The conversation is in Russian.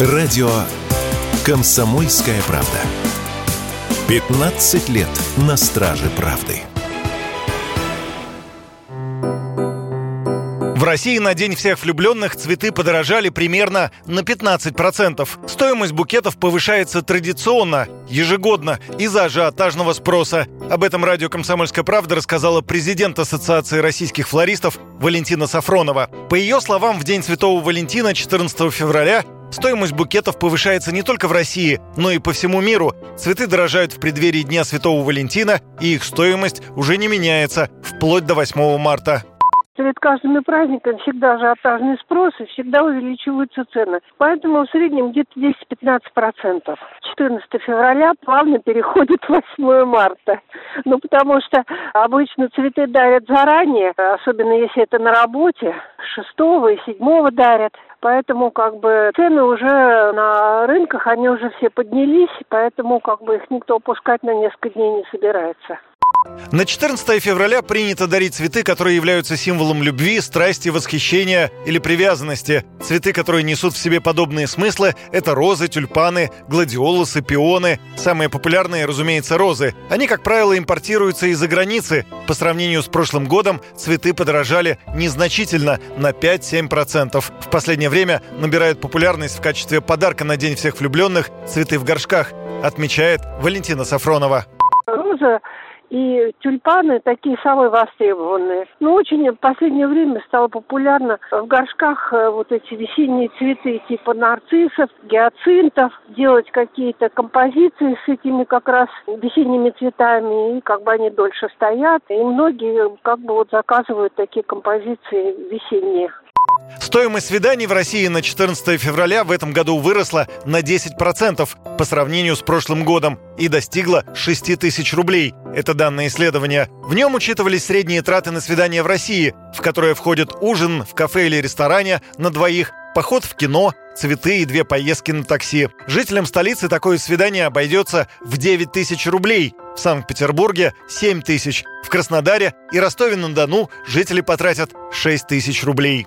Радио «Комсомольская правда». 15 лет на страже правды. В России на День всех влюбленных цветы подорожали примерно на 15%. Стоимость букетов повышается традиционно, ежегодно, из-за ажиотажного спроса. Об этом радио «Комсомольская правда» рассказала президент Ассоциации российских флористов Валентина Сафронова. По ее словам, в День Святого Валентина 14 февраля Стоимость букетов повышается не только в России, но и по всему миру. Цветы дорожают в преддверии Дня Святого Валентина, и их стоимость уже не меняется, вплоть до 8 марта. Перед каждыми праздниками всегда ажиотажный спрос и всегда увеличиваются цены. Поэтому в среднем где-то 10-15%. 14 февраля плавно переходит 8 марта. Ну, потому что обычно цветы дарят заранее, особенно если это на работе. 6 и 7 дарят. Поэтому как бы цены уже на рынках, они уже все поднялись, поэтому как бы их никто опускать на несколько дней не собирается. На 14 февраля принято дарить цветы, которые являются символом любви, страсти, восхищения или привязанности. Цветы, которые несут в себе подобные смыслы, это розы, тюльпаны, гладиолусы, пионы. Самые популярные, разумеется, розы. Они, как правило, импортируются из-за границы. По сравнению с прошлым годом цветы подорожали незначительно на 5-7%. В последнее время набирают популярность в качестве подарка на День всех влюбленных цветы в горшках, отмечает Валентина Сафронова. Роза и тюльпаны такие самые востребованные. Но очень в последнее время стало популярно в горшках э, вот эти весенние цветы типа нарциссов, гиацинтов, делать какие-то композиции с этими как раз весенними цветами, и как бы они дольше стоят. И многие как бы вот заказывают такие композиции весенние. Стоимость свиданий в России на 14 февраля в этом году выросла на 10% по сравнению с прошлым годом и достигла 6 тысяч рублей. Это данные исследования. В нем учитывались средние траты на свидания в России, в которые входят ужин в кафе или ресторане на двоих, поход в кино, цветы и две поездки на такси. Жителям столицы такое свидание обойдется в 9 тысяч рублей. В Санкт-Петербурге – 7 тысяч. В Краснодаре и Ростове-на-Дону жители потратят 6 тысяч рублей.